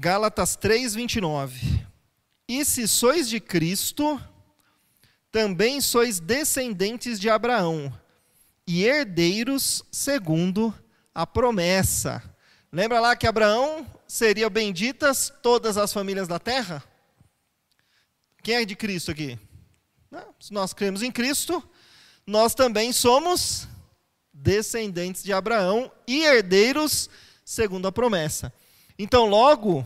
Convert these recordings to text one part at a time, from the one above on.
Gálatas 3, 29. E se sois de Cristo, também sois descendentes de Abraão e herdeiros segundo a promessa. Lembra lá que Abraão seria benditas todas as famílias da terra? Quem é de Cristo aqui? Se nós cremos em Cristo, nós também somos descendentes de Abraão e herdeiros segundo a promessa. Então, logo,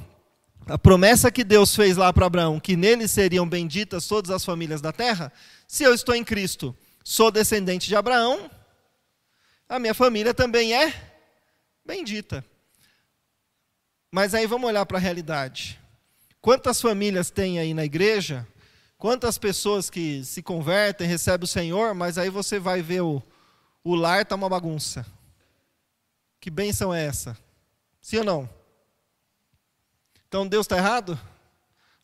a promessa que Deus fez lá para Abraão, que nele seriam benditas todas as famílias da terra, se eu estou em Cristo, sou descendente de Abraão, a minha família também é bendita. Mas aí vamos olhar para a realidade. Quantas famílias tem aí na igreja? Quantas pessoas que se convertem, recebem o Senhor, mas aí você vai ver o, o lar está uma bagunça. Que bênção é essa? Sim ou não? Então Deus está errado?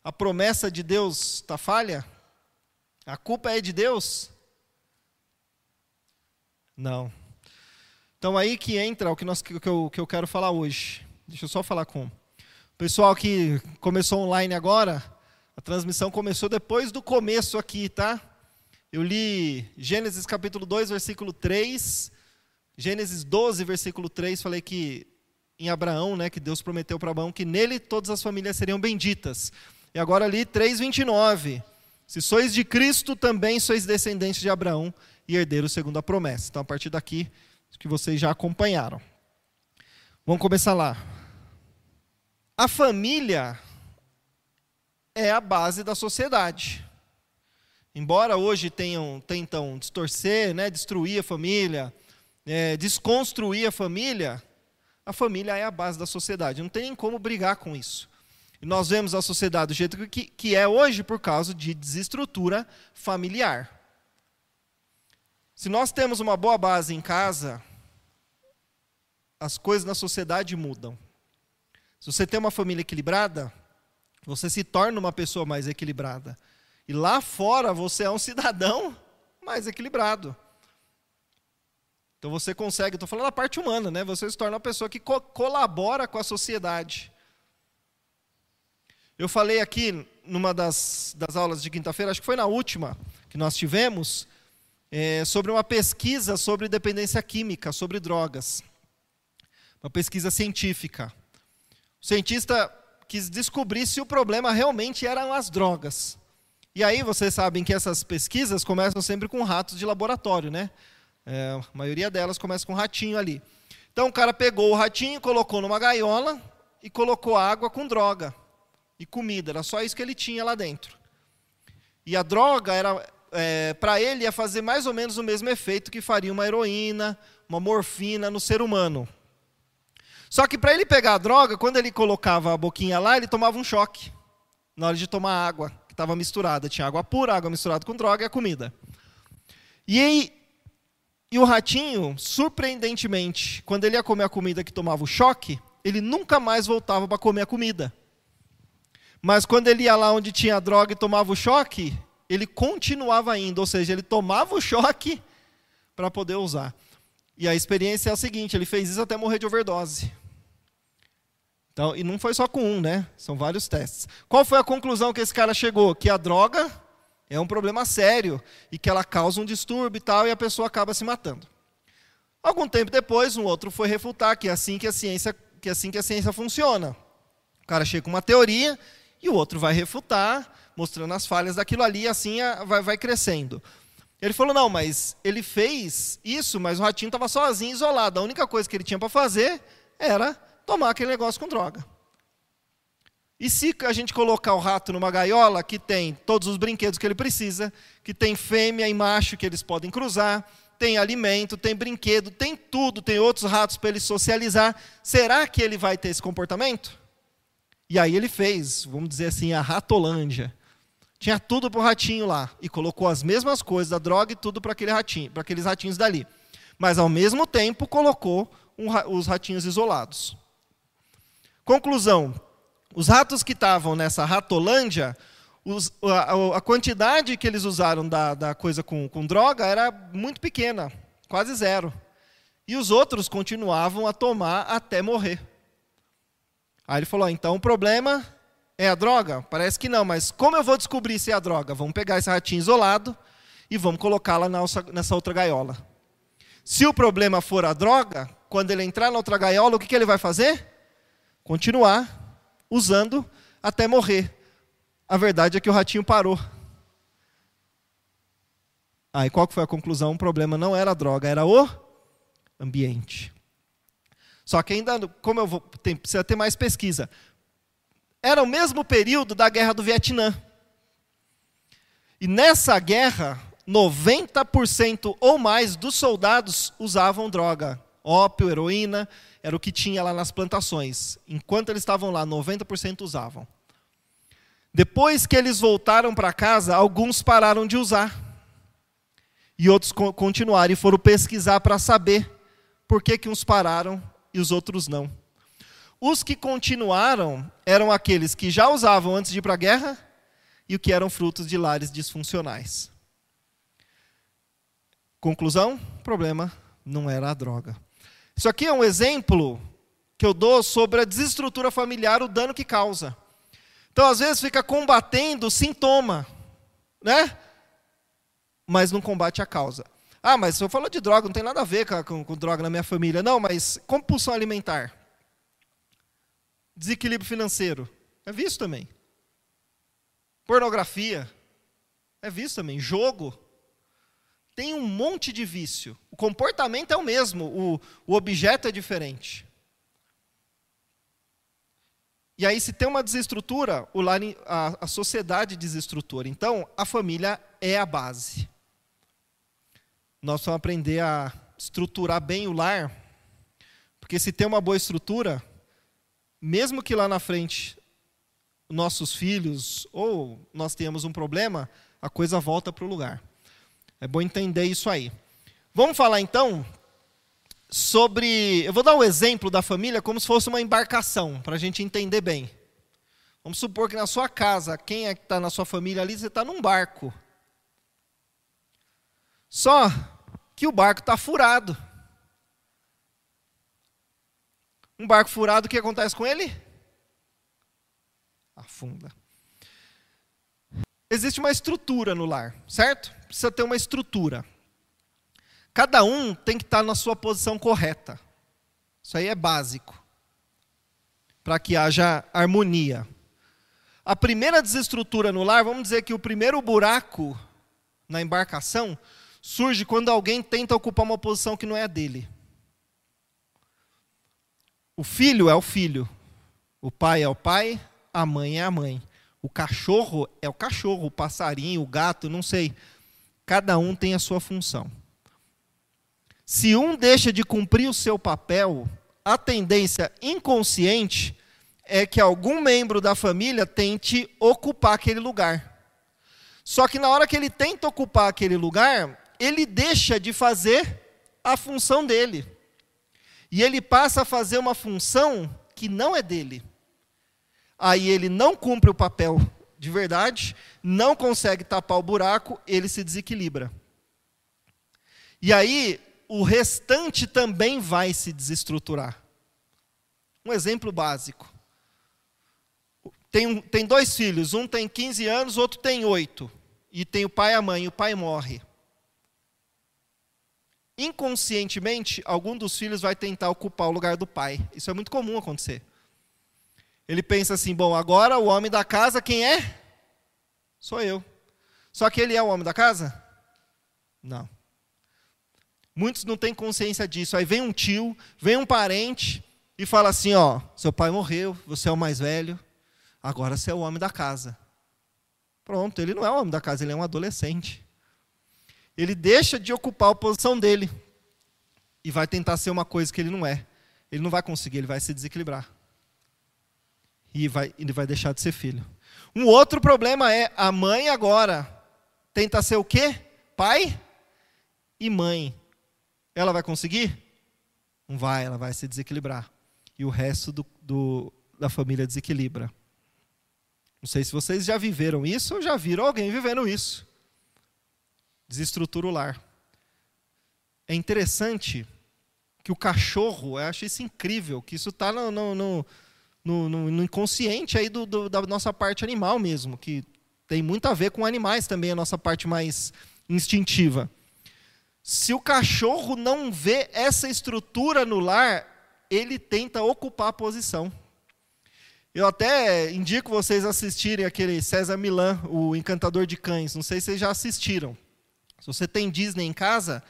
A promessa de Deus está falha? A culpa é de Deus? Não. Então aí que entra o que, nós, que, eu, que eu quero falar hoje. Deixa eu só falar com o pessoal que começou online agora. A transmissão começou depois do começo aqui, tá? Eu li Gênesis capítulo 2, versículo 3, Gênesis 12, versículo 3, falei que em Abraão, né, que Deus prometeu para Abraão que nele todas as famílias seriam benditas. E agora ali 3:29. Se sois de Cristo, também sois descendentes de Abraão e herdeiros segundo a promessa. Então a partir daqui que vocês já acompanharam. Vamos começar lá. A família é a base da sociedade. Embora hoje tenham, tentam distorcer, né, destruir a família, é, desconstruir a família, a família é a base da sociedade. Não tem como brigar com isso. E nós vemos a sociedade do jeito que, que é hoje por causa de desestrutura familiar. Se nós temos uma boa base em casa, as coisas na sociedade mudam. Se você tem uma família equilibrada, você se torna uma pessoa mais equilibrada. E lá fora você é um cidadão mais equilibrado. Então você consegue, estou falando da parte humana, né? Você se torna uma pessoa que co colabora com a sociedade. Eu falei aqui numa das, das aulas de quinta-feira, acho que foi na última que nós tivemos, é, sobre uma pesquisa sobre dependência química, sobre drogas. Uma pesquisa científica. O cientista quis descobrir se o problema realmente eram as drogas. E aí vocês sabem que essas pesquisas começam sempre com ratos de laboratório, né? É, a maioria delas começa com ratinho ali. Então o cara pegou o ratinho, colocou numa gaiola e colocou água com droga e comida. Era só isso que ele tinha lá dentro. E a droga era é, para ele ia fazer mais ou menos o mesmo efeito que faria uma heroína, uma morfina no ser humano. Só que para ele pegar a droga, quando ele colocava a boquinha lá, ele tomava um choque na hora de tomar água que estava misturada. Tinha água pura, água misturada com droga e a comida. E, aí, e o ratinho, surpreendentemente, quando ele ia comer a comida que tomava o choque, ele nunca mais voltava para comer a comida. Mas quando ele ia lá onde tinha a droga e tomava o choque, ele continuava indo, ou seja, ele tomava o choque para poder usar. E a experiência é a seguinte: ele fez isso até morrer de overdose. Então, e não foi só com um, né? São vários testes. Qual foi a conclusão que esse cara chegou? Que a droga é um problema sério e que ela causa um distúrbio e tal, e a pessoa acaba se matando. Algum tempo depois, um outro foi refutar que é assim que a ciência, que é assim que a ciência funciona. O cara chega com uma teoria e o outro vai refutar, mostrando as falhas daquilo ali, e assim vai, vai crescendo. Ele falou: não, mas ele fez isso, mas o ratinho estava sozinho, isolado. A única coisa que ele tinha para fazer era tomar aquele negócio com droga. E se a gente colocar o rato numa gaiola que tem todos os brinquedos que ele precisa, que tem fêmea e macho que eles podem cruzar, tem alimento, tem brinquedo, tem tudo, tem outros ratos para ele socializar, será que ele vai ter esse comportamento? E aí ele fez, vamos dizer assim, a ratolândia. Tinha tudo para o ratinho lá e colocou as mesmas coisas, a droga e tudo para aquele ratinho, para aqueles ratinhos dali. Mas ao mesmo tempo colocou um, os ratinhos isolados. Conclusão: os ratos que estavam nessa ratolândia, os, a, a, quantidade que eles usaram da, da coisa com, com droga era muito pequena, quase zero. E os outros continuavam a tomar até morrer. Aí ele falou: então o problema é a droga? Parece que não, mas como eu vou descobrir se é a droga? Vamos pegar esse ratinho isolado e vamos colocá-la nessa outra gaiola. Se o problema for a droga, quando ele entrar na outra gaiola, o que, que ele vai fazer? Continuar usando até morrer. A verdade é que o ratinho parou. Aí qual que foi a conclusão? O problema não era a droga, era o ambiente. Só que ainda, como eu vou, tem, precisa ter mais pesquisa. Era o mesmo período da guerra do Vietnã. E nessa guerra, 90% ou mais dos soldados usavam droga. Ópio, heroína, era o que tinha lá nas plantações. Enquanto eles estavam lá, 90% usavam. Depois que eles voltaram para casa, alguns pararam de usar. E outros continuaram e foram pesquisar para saber por que, que uns pararam e os outros não. Os que continuaram eram aqueles que já usavam antes de ir para a guerra e o que eram frutos de lares disfuncionais. Conclusão: o problema não era a droga. Isso aqui é um exemplo que eu dou sobre a desestrutura familiar, o dano que causa. Então, às vezes, fica combatendo o sintoma, né? Mas não combate a causa. Ah, mas eu falo de droga, não tem nada a ver com, com, com droga na minha família. Não, mas compulsão alimentar. Desequilíbrio financeiro. É visto também. Pornografia. É visto também. Jogo. Tem um monte de vício. O comportamento é o mesmo, o, o objeto é diferente. E aí, se tem uma desestrutura, o lar, a, a sociedade desestrutura. Então, a família é a base. Nós vamos aprender a estruturar bem o lar, porque se tem uma boa estrutura, mesmo que lá na frente nossos filhos ou nós tenhamos um problema, a coisa volta para o lugar. É bom entender isso aí. Vamos falar então sobre. Eu vou dar um exemplo da família como se fosse uma embarcação, para a gente entender bem. Vamos supor que na sua casa, quem é que está na sua família ali, você está num barco. Só que o barco está furado. Um barco furado, o que acontece com ele? Afunda. Existe uma estrutura no lar, certo? Precisa ter uma estrutura. Cada um tem que estar na sua posição correta. Isso aí é básico. Para que haja harmonia. A primeira desestrutura no lar, vamos dizer que o primeiro buraco na embarcação surge quando alguém tenta ocupar uma posição que não é a dele. O filho é o filho, o pai é o pai, a mãe é a mãe. O cachorro é o cachorro, o passarinho, o gato, não sei. Cada um tem a sua função. Se um deixa de cumprir o seu papel, a tendência inconsciente é que algum membro da família tente ocupar aquele lugar. Só que na hora que ele tenta ocupar aquele lugar, ele deixa de fazer a função dele. E ele passa a fazer uma função que não é dele. Aí ele não cumpre o papel de verdade, não consegue tapar o buraco, ele se desequilibra. E aí o restante também vai se desestruturar. Um exemplo básico. Tem, tem dois filhos, um tem 15 anos, outro tem 8. E tem o pai e a mãe, o pai morre. Inconscientemente, algum dos filhos vai tentar ocupar o lugar do pai. Isso é muito comum acontecer. Ele pensa assim: bom, agora o homem da casa, quem é? Sou eu. Só que ele é o homem da casa? Não. Muitos não têm consciência disso. Aí vem um tio, vem um parente e fala assim: ó, seu pai morreu, você é o mais velho, agora você é o homem da casa. Pronto, ele não é o homem da casa, ele é um adolescente. Ele deixa de ocupar a posição dele e vai tentar ser uma coisa que ele não é. Ele não vai conseguir, ele vai se desequilibrar. E vai, ele vai deixar de ser filho. Um outro problema é a mãe agora tenta ser o quê? Pai e mãe. Ela vai conseguir? Não vai, ela vai se desequilibrar. E o resto do, do, da família desequilibra. Não sei se vocês já viveram isso ou já viram alguém vivendo isso. Desestrutura o lar. É interessante que o cachorro, eu acho isso incrível, que isso está no, no, no, no, no, no inconsciente aí do, do, da nossa parte animal mesmo, que tem muito a ver com animais também, a nossa parte mais instintiva. Se o cachorro não vê essa estrutura no lar, ele tenta ocupar a posição. Eu até indico vocês assistirem aquele César Milan, o Encantador de Cães. Não sei se vocês já assistiram. Se você tem Disney em casa,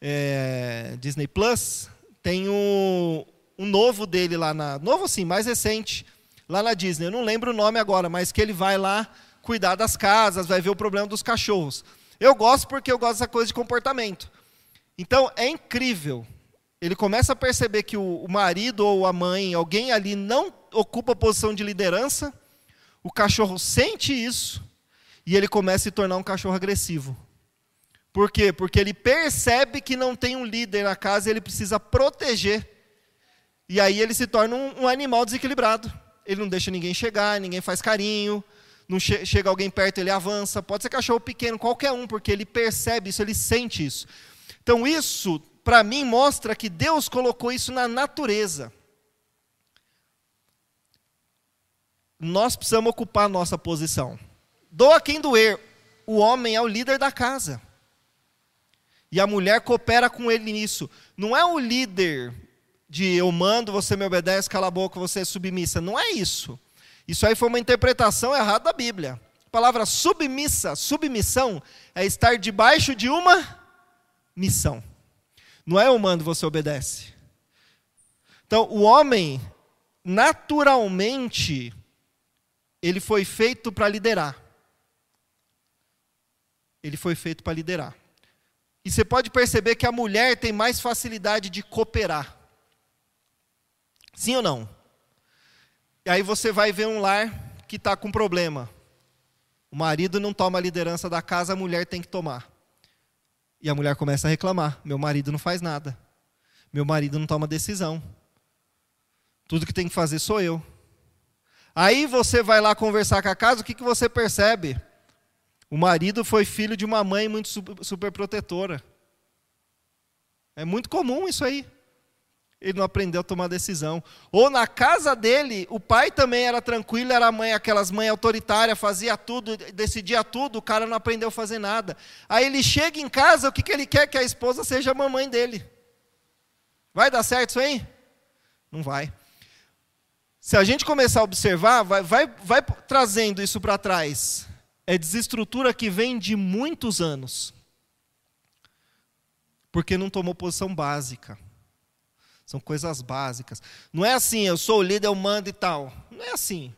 é, Disney Plus, tem um, um novo dele lá na. Novo assim, mais recente, lá na Disney. Eu não lembro o nome agora, mas que ele vai lá cuidar das casas, vai ver o problema dos cachorros. Eu gosto porque eu gosto dessa coisa de comportamento. Então é incrível. Ele começa a perceber que o, o marido ou a mãe, alguém ali não ocupa a posição de liderança, o cachorro sente isso e ele começa a se tornar um cachorro agressivo. Por quê? Porque ele percebe que não tem um líder na casa e ele precisa proteger. E aí ele se torna um, um animal desequilibrado. Ele não deixa ninguém chegar, ninguém faz carinho, não che chega alguém perto, ele avança. Pode ser cachorro pequeno, qualquer um, porque ele percebe isso, ele sente isso. Então, isso, para mim, mostra que Deus colocou isso na natureza. Nós precisamos ocupar a nossa posição. Doa quem doer, o homem é o líder da casa. E a mulher coopera com ele nisso. Não é o líder de eu mando, você me obedece, cala a boca, você é submissa. Não é isso. Isso aí foi uma interpretação errada da Bíblia. A palavra submissa, submissão, é estar debaixo de uma missão. Não é eu mando, você obedece. Então, o homem, naturalmente, ele foi feito para liderar. Ele foi feito para liderar. E você pode perceber que a mulher tem mais facilidade de cooperar. Sim ou não? E aí você vai ver um lar que está com problema. O marido não toma a liderança da casa, a mulher tem que tomar. E a mulher começa a reclamar: meu marido não faz nada. Meu marido não toma decisão. Tudo que tem que fazer sou eu. Aí você vai lá conversar com a casa, o que, que você percebe? O marido foi filho de uma mãe muito super protetora. É muito comum isso aí ele não aprendeu a tomar decisão. Ou na casa dele, o pai também era tranquilo, era mãe, aquelas mães autoritárias, fazia tudo, decidia tudo, o cara não aprendeu a fazer nada. Aí ele chega em casa, o que, que ele quer? Que a esposa seja a mamãe dele. Vai dar certo isso aí? Não vai. Se a gente começar a observar, vai, vai, vai trazendo isso para trás. É desestrutura que vem de muitos anos. Porque não tomou posição básica. São coisas básicas. Não é assim, eu sou o líder, eu mando e tal. Não é assim.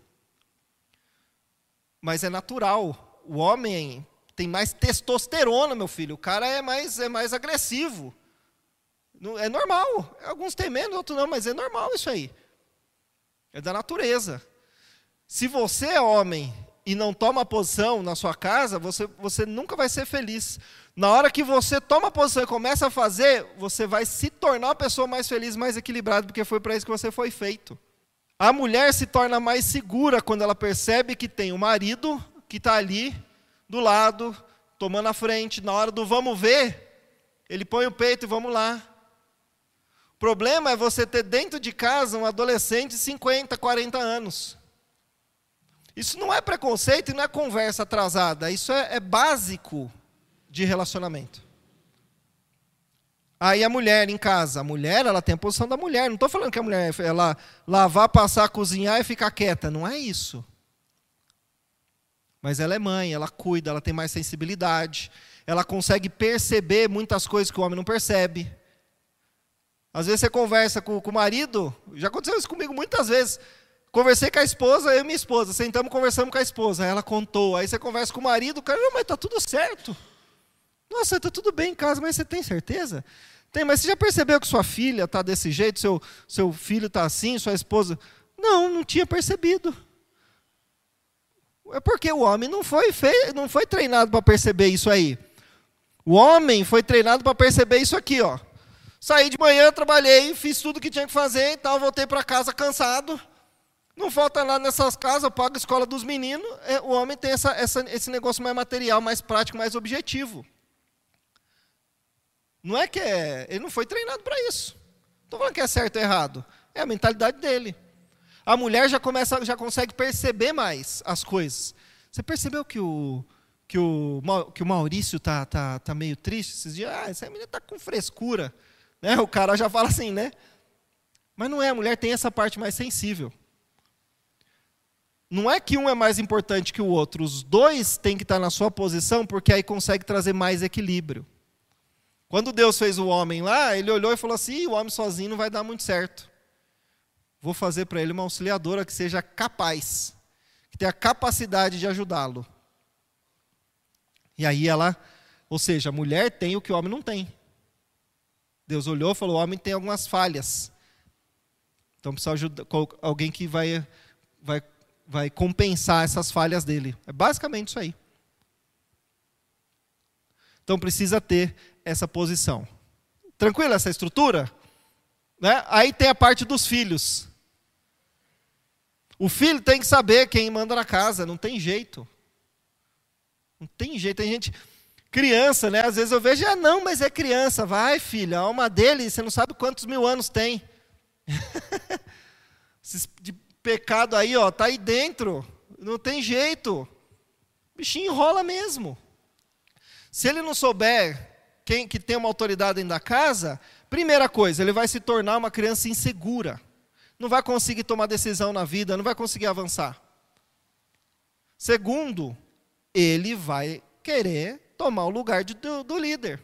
Mas é natural. O homem tem mais testosterona, meu filho. O cara é mais, é mais agressivo. É normal. Alguns têm menos, outros não, mas é normal isso aí. É da natureza. Se você é homem e não toma posição na sua casa, você, você nunca vai ser feliz. Na hora que você toma posição e começa a fazer, você vai se tornar uma pessoa mais feliz, mais equilibrada, porque foi para isso que você foi feito. A mulher se torna mais segura quando ela percebe que tem o um marido que está ali do lado, tomando a frente. Na hora do vamos ver, ele põe o peito e vamos lá. O problema é você ter dentro de casa um adolescente de 50, 40 anos. Isso não é preconceito e não é conversa atrasada, isso é, é básico de relacionamento. Aí a mulher em casa, a mulher ela tem a posição da mulher. Não estou falando que a mulher ela lavar, passar, cozinhar e ficar quieta. Não é isso. Mas ela é mãe, ela cuida, ela tem mais sensibilidade, ela consegue perceber muitas coisas que o homem não percebe. Às vezes você conversa com, com o marido, já aconteceu isso comigo muitas vezes. Conversei com a esposa, eu e minha esposa, sentamos conversamos com a esposa, ela contou. Aí você conversa com o marido, o cara, não, mas está tudo certo. Nossa, está tudo bem em casa, mas você tem certeza? Tem, mas você já percebeu que sua filha está desse jeito, seu, seu filho está assim, sua esposa. Não, não tinha percebido. É porque o homem não foi, feio, não foi treinado para perceber isso aí. O homem foi treinado para perceber isso aqui, ó. Saí de manhã, trabalhei, fiz tudo que tinha que fazer e tal, voltei para casa cansado. Não falta nada nessas casas, eu pago a escola dos meninos. É, o homem tem essa, essa, esse negócio mais material, mais prático, mais objetivo. Não é que é, ele não foi treinado para isso. Estou falando que é certo ou errado. É a mentalidade dele. A mulher já começa, já consegue perceber mais as coisas. Você percebeu que o que o, que o Maurício tá, tá, tá meio triste esses dias? Ah, essa menina tá com frescura. Né? O cara já fala assim, né? Mas não é, a mulher tem essa parte mais sensível. Não é que um é mais importante que o outro, os dois têm que estar na sua posição, porque aí consegue trazer mais equilíbrio. Quando Deus fez o homem lá, ele olhou e falou assim: o homem sozinho não vai dar muito certo. Vou fazer para ele uma auxiliadora que seja capaz, que tenha a capacidade de ajudá-lo. E aí ela, ou seja, a mulher tem o que o homem não tem. Deus olhou e falou: o homem tem algumas falhas. Então precisa ajudar alguém que vai, vai, vai compensar essas falhas dele. É basicamente isso aí. Então precisa ter essa posição. Tranquila essa estrutura? Né? Aí tem a parte dos filhos. O filho tem que saber quem manda na casa, não tem jeito. Não tem jeito, tem gente. Criança, né? Às vezes eu vejo, ah, não, mas é criança. Vai, filha, a alma dele, você não sabe quantos mil anos tem. De pecado aí, ó, tá aí dentro. Não tem jeito. O bichinho enrola mesmo. Se ele não souber quem que tem uma autoridade dentro da casa, primeira coisa, ele vai se tornar uma criança insegura. Não vai conseguir tomar decisão na vida, não vai conseguir avançar. Segundo, ele vai querer tomar o lugar de, do, do líder.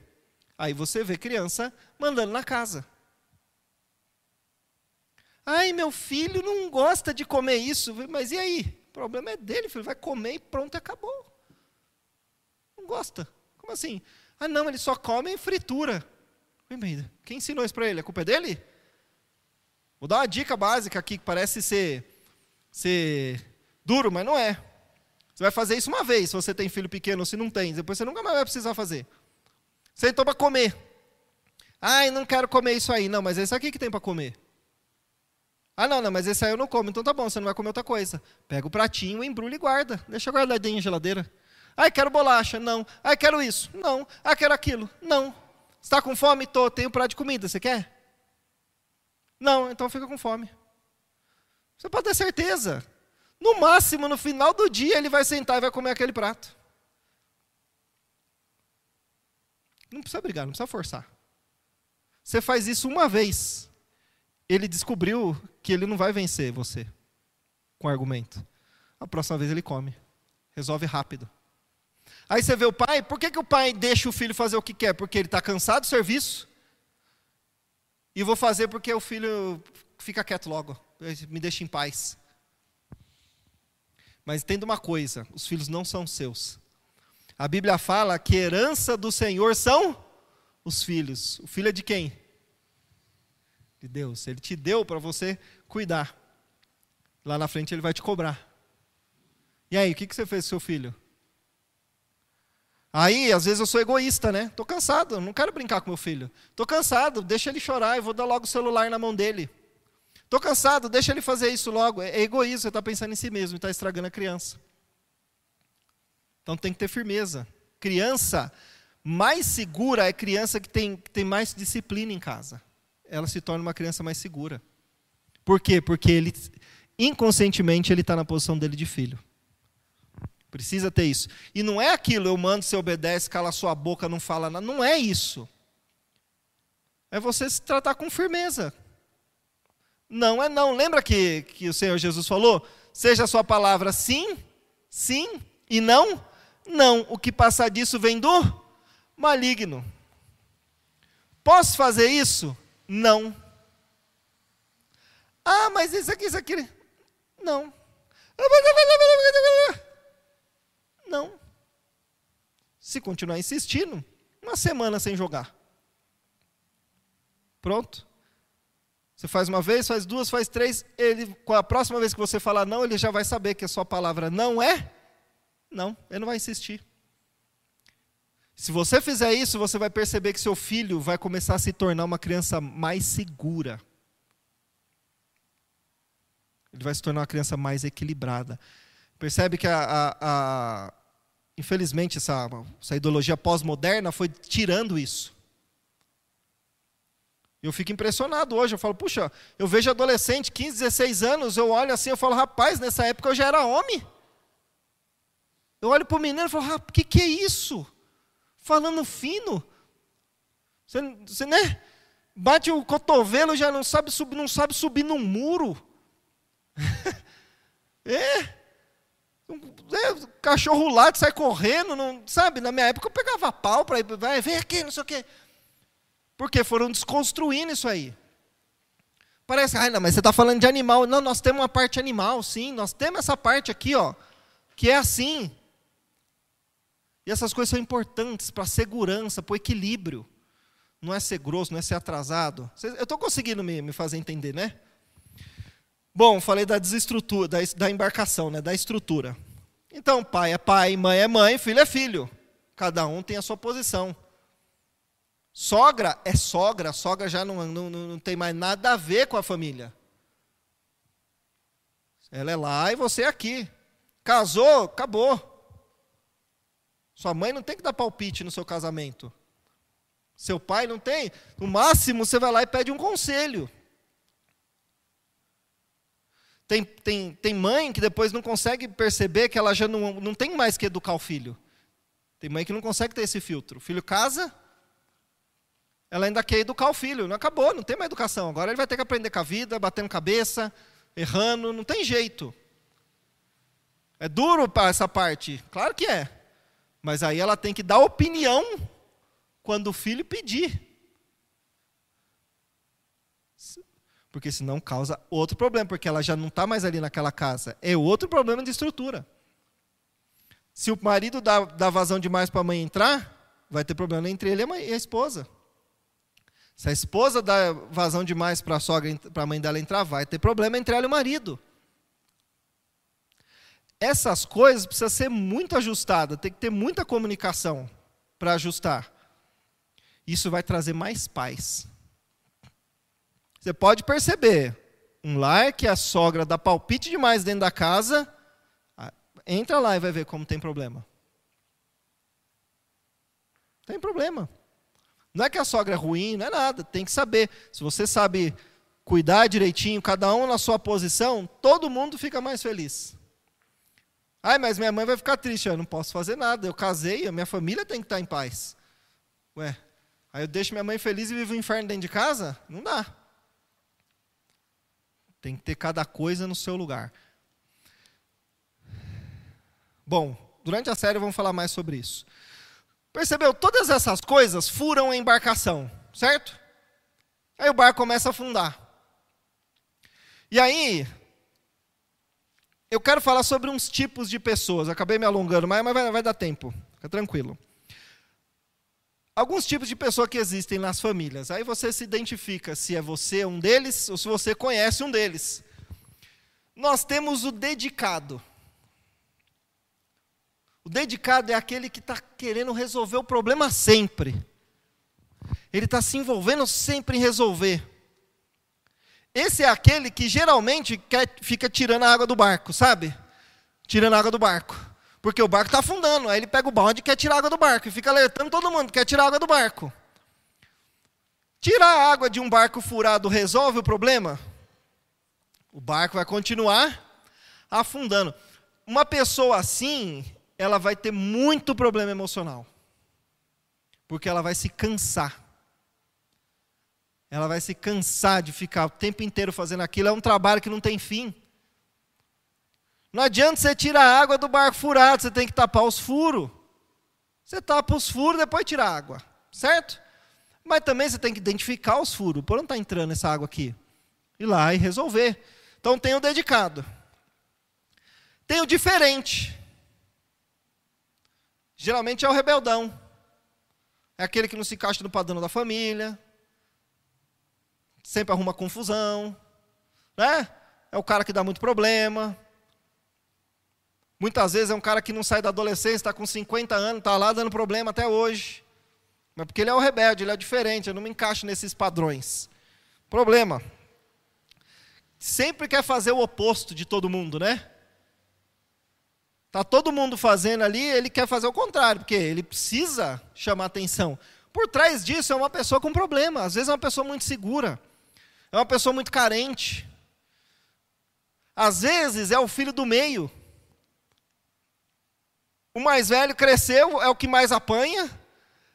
Aí você vê criança mandando na casa. Ai, meu filho não gosta de comer isso. Mas e aí? O problema é dele, filho. Vai comer e pronto, acabou. Não gosta. Como assim? Ah, não, ele só come em fritura. Quem ensinou isso para ele? A culpa é dele? Vou dar uma dica básica aqui que parece ser, ser duro, mas não é. Você vai fazer isso uma vez, se você tem filho pequeno ou se não tem. Depois você nunca mais vai precisar fazer. Você entrou para comer. Ai, não quero comer isso aí. Não, mas esse aqui que tem para comer. Ah, não, não, mas esse aí eu não como. Então tá bom, você não vai comer outra coisa. Pega o pratinho, embrulha e guarda. Deixa guardadinho na geladeira. Ai, quero bolacha. Não. Ai, quero isso. Não. Ai, quero aquilo. Não. Está com fome? Tô. Tenho um prato de comida. Você quer? Não. Então fica com fome. Você pode ter certeza. No máximo, no final do dia, ele vai sentar e vai comer aquele prato. Não precisa brigar, não precisa forçar. Você faz isso uma vez. Ele descobriu que ele não vai vencer você com argumento. A próxima vez ele come. Resolve rápido. Aí você vê o pai, por que, que o pai deixa o filho fazer o que quer? Porque ele está cansado do serviço. E vou fazer porque o filho fica quieto logo, me deixa em paz. Mas entenda uma coisa: os filhos não são seus. A Bíblia fala que herança do Senhor são os filhos. O filho é de quem? De Deus. Ele te deu para você cuidar. Lá na frente ele vai te cobrar. E aí, o que, que você fez com seu filho? Aí, às vezes eu sou egoísta, né? Estou cansado, não quero brincar com meu filho. Estou cansado, deixa ele chorar, eu vou dar logo o celular na mão dele. Estou cansado, deixa ele fazer isso logo. É egoísmo, você está pensando em si mesmo está estragando a criança. Então tem que ter firmeza. Criança mais segura é criança que tem, que tem mais disciplina em casa. Ela se torna uma criança mais segura. Por quê? Porque ele, inconscientemente, ele está na posição dele de filho. Precisa ter isso. E não é aquilo, eu mando, você obedece, cala sua boca, não fala nada. Não é isso. É você se tratar com firmeza. Não é não. Lembra que, que o Senhor Jesus falou? Seja a sua palavra sim, sim, e não, não. O que passar disso vem do maligno. Posso fazer isso? Não. Ah, mas isso aqui, isso aqui. Não. Não. Se continuar insistindo, uma semana sem jogar. Pronto. Você faz uma vez, faz duas, faz três. Ele, a próxima vez que você falar não, ele já vai saber que a sua palavra não é. Não, ele não vai insistir. Se você fizer isso, você vai perceber que seu filho vai começar a se tornar uma criança mais segura. Ele vai se tornar uma criança mais equilibrada. Percebe que a, a, a infelizmente essa, essa ideologia pós-moderna foi tirando isso. Eu fico impressionado hoje. Eu falo, puxa, eu vejo adolescente, 15, 16 anos, eu olho assim, eu falo, rapaz, nessa época eu já era homem. Eu olho para o menino e falo, o que, que é isso? Falando fino. Você, você né? Bate o cotovelo, já não sabe subir, não sabe subir num muro. é. É. Cachorro late, sai correndo, não, sabe? Na minha época eu pegava pau para ir, vai, vem aqui, não sei o quê. Porque foram desconstruindo isso aí. Parece, ah, não, mas você está falando de animal. Não, nós temos uma parte animal, sim. Nós temos essa parte aqui, ó, que é assim. E essas coisas são importantes para a segurança, para o equilíbrio. Não é ser grosso, não é ser atrasado. Eu estou conseguindo me, me fazer entender, né? Bom, falei da desestrutura, da, da embarcação, né, da estrutura. Então, pai é pai, mãe é mãe, filho é filho. Cada um tem a sua posição. Sogra é sogra, sogra já não, não, não tem mais nada a ver com a família. Ela é lá e você é aqui. Casou, acabou. Sua mãe não tem que dar palpite no seu casamento. Seu pai não tem. No máximo, você vai lá e pede um conselho. Tem, tem, tem mãe que depois não consegue perceber que ela já não, não tem mais que educar o filho. Tem mãe que não consegue ter esse filtro. O filho casa, ela ainda quer educar o filho. Não acabou, não tem mais educação. Agora ele vai ter que aprender com a vida, batendo cabeça, errando, não tem jeito. É duro para essa parte? Claro que é. Mas aí ela tem que dar opinião quando o filho pedir. Porque senão causa outro problema, porque ela já não está mais ali naquela casa. É outro problema de estrutura. Se o marido dá, dá vazão demais para a mãe entrar, vai ter problema entre ele e a, mãe, e a esposa. Se a esposa dá vazão demais para a sogra, para a mãe dela entrar, vai ter problema entre ela e o marido. Essas coisas precisam ser muito ajustadas, tem que ter muita comunicação para ajustar. Isso vai trazer mais paz. Você pode perceber, um lar que a sogra dá palpite demais dentro da casa, entra lá e vai ver como tem problema. Tem problema. Não é que a sogra é ruim, não é nada, tem que saber. Se você sabe cuidar direitinho, cada um na sua posição, todo mundo fica mais feliz. Ai, mas minha mãe vai ficar triste, eu não posso fazer nada, eu casei, a minha família tem que estar em paz. Ué, aí eu deixo minha mãe feliz e vivo o um inferno dentro de casa? Não dá. Tem que ter cada coisa no seu lugar. Bom, durante a série vamos falar mais sobre isso. Percebeu? Todas essas coisas furam a embarcação, certo? Aí o barco começa a afundar. E aí, eu quero falar sobre uns tipos de pessoas. Acabei me alongando, mas, vai, vai dar tempo. Fica tranquilo. Alguns tipos de pessoas que existem nas famílias. Aí você se identifica se é você um deles ou se você conhece um deles. Nós temos o dedicado. O dedicado é aquele que está querendo resolver o problema sempre. Ele está se envolvendo sempre em resolver. Esse é aquele que geralmente quer, fica tirando a água do barco, sabe? Tirando a água do barco. Porque o barco está afundando. Aí ele pega o balde e quer tirar a água do barco. E fica alertando todo mundo, quer tirar a água do barco. Tirar a água de um barco furado resolve o problema? O barco vai continuar afundando. Uma pessoa assim, ela vai ter muito problema emocional. Porque ela vai se cansar. Ela vai se cansar de ficar o tempo inteiro fazendo aquilo. É um trabalho que não tem fim. Não adianta você tirar a água do barco furado, você tem que tapar os furos. Você tapa os furos, depois tira a água. Certo? Mas também você tem que identificar os furos. Por onde está entrando essa água aqui? Ir lá e resolver. Então tem o dedicado. Tem o diferente. Geralmente é o rebeldão. É aquele que não se encaixa no padrão da família. Sempre arruma confusão. Né? É o cara que dá muito problema. Muitas vezes é um cara que não sai da adolescência, está com 50 anos, está lá dando problema até hoje. Mas porque ele é o rebelde, ele é diferente, eu não me encaixo nesses padrões. Problema. Sempre quer fazer o oposto de todo mundo, né? Está todo mundo fazendo ali, ele quer fazer o contrário, porque ele precisa chamar atenção. por trás disso é uma pessoa com problema. Às vezes é uma pessoa muito segura, é uma pessoa muito carente. Às vezes é o filho do meio. O mais velho cresceu, é o que mais apanha,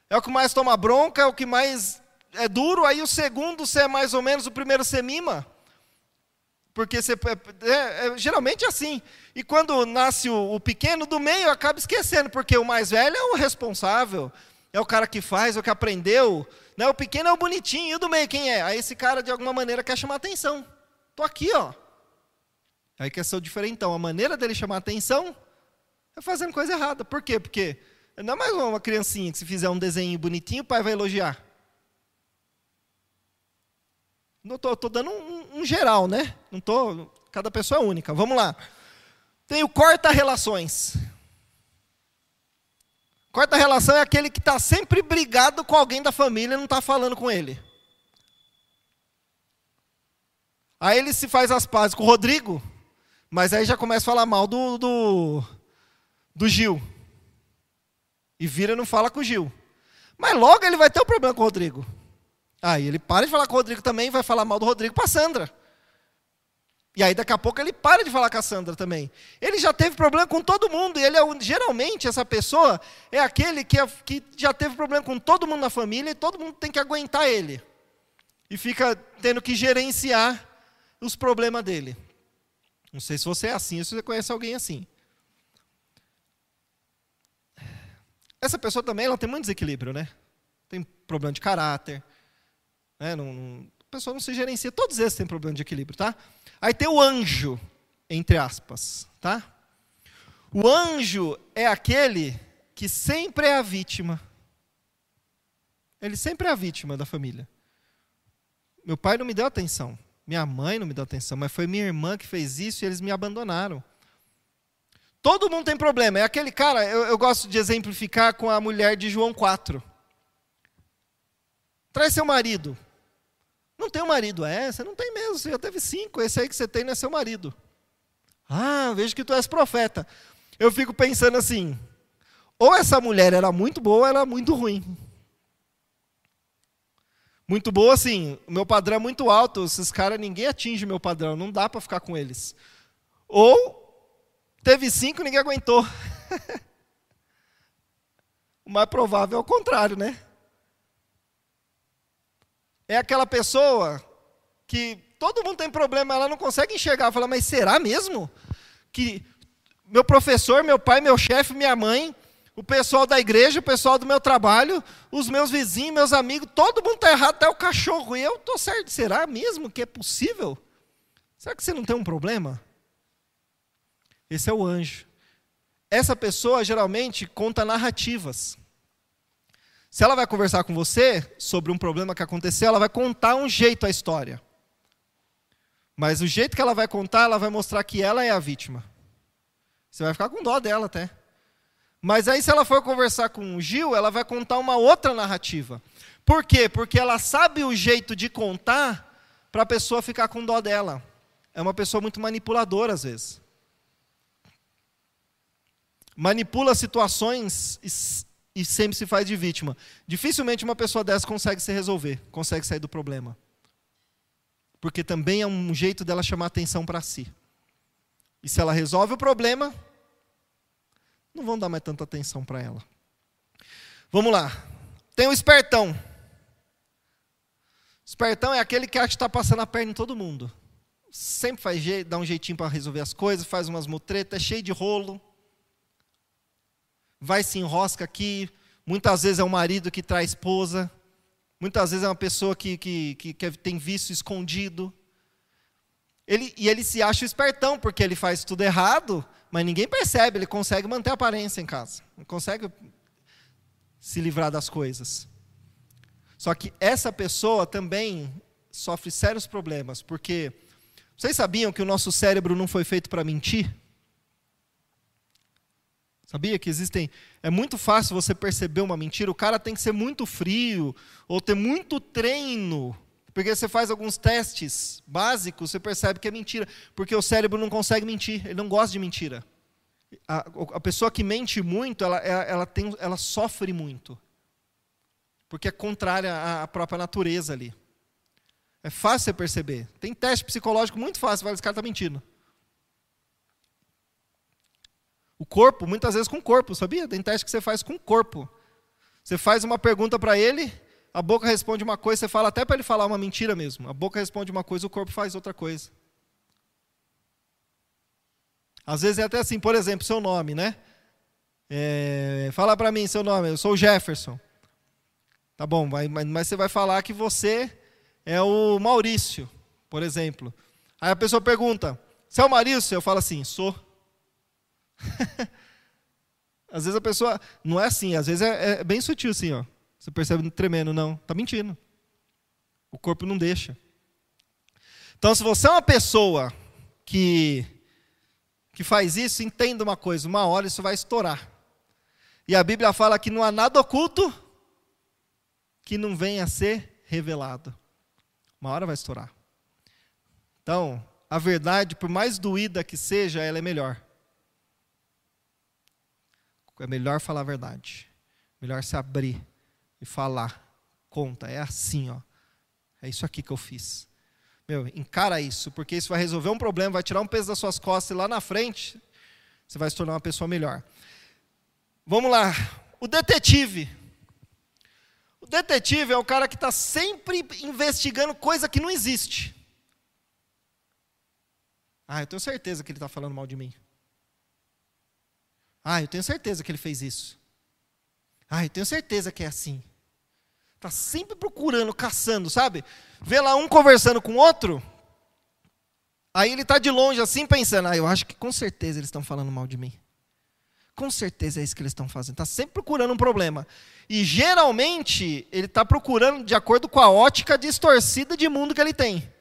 é o que mais toma bronca, é o que mais é duro. Aí o segundo, você é mais ou menos, o primeiro você mima. Porque você, é, é, geralmente é assim. E quando nasce o, o, pequeno do meio, acaba esquecendo, porque o mais velho é o responsável, é o cara que faz, é o que aprendeu. Né? O pequeno é o bonitinho, e o do meio quem é? Aí esse cara, de alguma maneira, quer chamar atenção. Estou aqui, ó. Aí quer ser o diferentão. A maneira dele chamar atenção é fazendo coisa errada. Por quê? Porque não é mais uma criancinha que se fizer um desenho bonitinho, o pai vai elogiar. Não tô, tô dando um, um, geral, né? Não tô, cada pessoa é única. Vamos lá. Tem o corta relações. Corta relação é aquele que está sempre brigado com alguém da família e não está falando com ele. Aí ele se faz as pazes com o Rodrigo, mas aí já começa a falar mal do, do, do Gil. E vira e não fala com o Gil. Mas logo ele vai ter um problema com o Rodrigo. Aí ele para de falar com o Rodrigo também e vai falar mal do Rodrigo para a Sandra. E aí daqui a pouco ele para de falar com a Sandra também. Ele já teve problema com todo mundo. E ele é geralmente essa pessoa é aquele que, é, que já teve problema com todo mundo na família e todo mundo tem que aguentar ele. E fica tendo que gerenciar os problemas dele. Não sei se você é assim, ou se você conhece alguém assim. Essa pessoa também ela tem muito desequilíbrio, né? Tem problema de caráter, né? Não, não, a pessoa não se gerencia. Todos esses têm problema de equilíbrio, tá? Aí tem o anjo, entre aspas, tá? O anjo é aquele que sempre é a vítima. Ele sempre é a vítima da família. Meu pai não me deu atenção, minha mãe não me deu atenção, mas foi minha irmã que fez isso e eles me abandonaram. Todo mundo tem problema. É aquele cara, eu, eu gosto de exemplificar com a mulher de João 4. Traz seu marido. Não tem um marido? É, você não tem mesmo, você já teve cinco, esse aí que você tem não é seu marido. Ah, vejo que tu és profeta. Eu fico pensando assim, ou essa mulher era muito boa ou era muito ruim. Muito boa, assim, meu padrão é muito alto, esses caras, ninguém atinge meu padrão, não dá para ficar com eles. Ou, teve cinco ninguém aguentou. o mais provável é o contrário, né? é aquela pessoa que todo mundo tem problema, ela não consegue enxergar, fala, mas será mesmo que meu professor, meu pai, meu chefe, minha mãe, o pessoal da igreja, o pessoal do meu trabalho, os meus vizinhos, meus amigos, todo mundo está errado, até o cachorro, e eu estou certo. Será mesmo que é possível? Será que você não tem um problema? Esse é o anjo. Essa pessoa geralmente conta narrativas. Se ela vai conversar com você sobre um problema que aconteceu, ela vai contar um jeito a história. Mas o jeito que ela vai contar, ela vai mostrar que ela é a vítima. Você vai ficar com dó dela até. Mas aí, se ela for conversar com o Gil, ela vai contar uma outra narrativa. Por quê? Porque ela sabe o jeito de contar para a pessoa ficar com dó dela. É uma pessoa muito manipuladora, às vezes. Manipula situações e sempre se faz de vítima. Dificilmente uma pessoa dessa consegue se resolver, consegue sair do problema. Porque também é um jeito dela chamar atenção para si. E se ela resolve o problema, não vão dar mais tanta atenção para ela. Vamos lá. Tem o espertão. Espertão é aquele que acha que está passando a perna em todo mundo. Sempre faz jeito, dá um jeitinho para resolver as coisas, faz umas mutretas, é cheio de rolo vai se enrosca aqui. Muitas vezes é o marido que traz esposa. Muitas vezes é uma pessoa que, que, que, que tem vício escondido. Ele, e ele se acha espertão, porque ele faz tudo errado, mas ninguém percebe, ele consegue manter a aparência em casa. Não consegue se livrar das coisas. Só que essa pessoa também sofre sérios problemas, porque vocês sabiam que o nosso cérebro não foi feito para mentir? Sabia que existem. É muito fácil você perceber uma mentira. O cara tem que ser muito frio ou ter muito treino. Porque você faz alguns testes básicos, você percebe que é mentira. Porque o cérebro não consegue mentir, ele não gosta de mentira. A, a pessoa que mente muito, ela, ela, ela, tem, ela sofre muito. porque é contrária à própria natureza ali. É fácil você perceber. Tem teste psicológico muito fácil, esse cara está mentindo. O corpo, muitas vezes com o corpo, sabia? Tem teste que você faz com o corpo. Você faz uma pergunta para ele, a boca responde uma coisa, você fala até para ele falar uma mentira mesmo. A boca responde uma coisa, o corpo faz outra coisa. Às vezes é até assim, por exemplo, seu nome, né? É, fala para mim seu nome, eu sou o Jefferson. Tá bom, mas, mas você vai falar que você é o Maurício, por exemplo. Aí a pessoa pergunta, você é o Maurício? Eu falo assim, sou. às vezes a pessoa, não é assim, às vezes é, é bem sutil assim, ó. Você percebe tremendo, não, tá mentindo. O corpo não deixa. Então, se você é uma pessoa que que faz isso, entenda uma coisa: uma hora isso vai estourar. E a Bíblia fala que não há nada oculto que não venha a ser revelado. Uma hora vai estourar. Então, a verdade, por mais doída que seja, ela é melhor. É melhor falar a verdade. Melhor se abrir e falar. Conta, é assim, ó. É isso aqui que eu fiz. Meu, encara isso, porque isso vai resolver um problema, vai tirar um peso das suas costas e lá na frente você vai se tornar uma pessoa melhor. Vamos lá. O detetive. O detetive é o cara que está sempre investigando coisa que não existe. Ah, eu tenho certeza que ele está falando mal de mim. Ah, eu tenho certeza que ele fez isso. Ah, eu tenho certeza que é assim. Está sempre procurando, caçando, sabe? Vê lá um conversando com o outro. Aí ele está de longe assim pensando, ah, eu acho que com certeza eles estão falando mal de mim. Com certeza é isso que eles estão fazendo. Está sempre procurando um problema. E geralmente ele está procurando de acordo com a ótica distorcida de mundo que ele tem.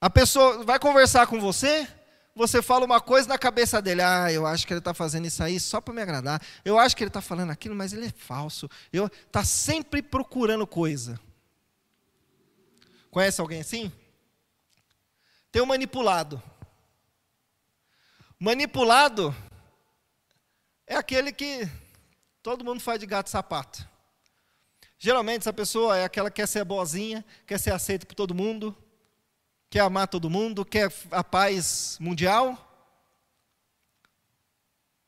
A pessoa vai conversar com você, você fala uma coisa na cabeça dele, ah, eu acho que ele está fazendo isso aí só para me agradar. Eu acho que ele está falando aquilo, mas ele é falso. Está sempre procurando coisa. Conhece alguém assim? Tem um manipulado. Manipulado é aquele que todo mundo faz de gato sapato. Geralmente essa pessoa é aquela que quer ser boazinha, quer ser aceita por todo mundo, quer amar todo mundo, quer a paz mundial.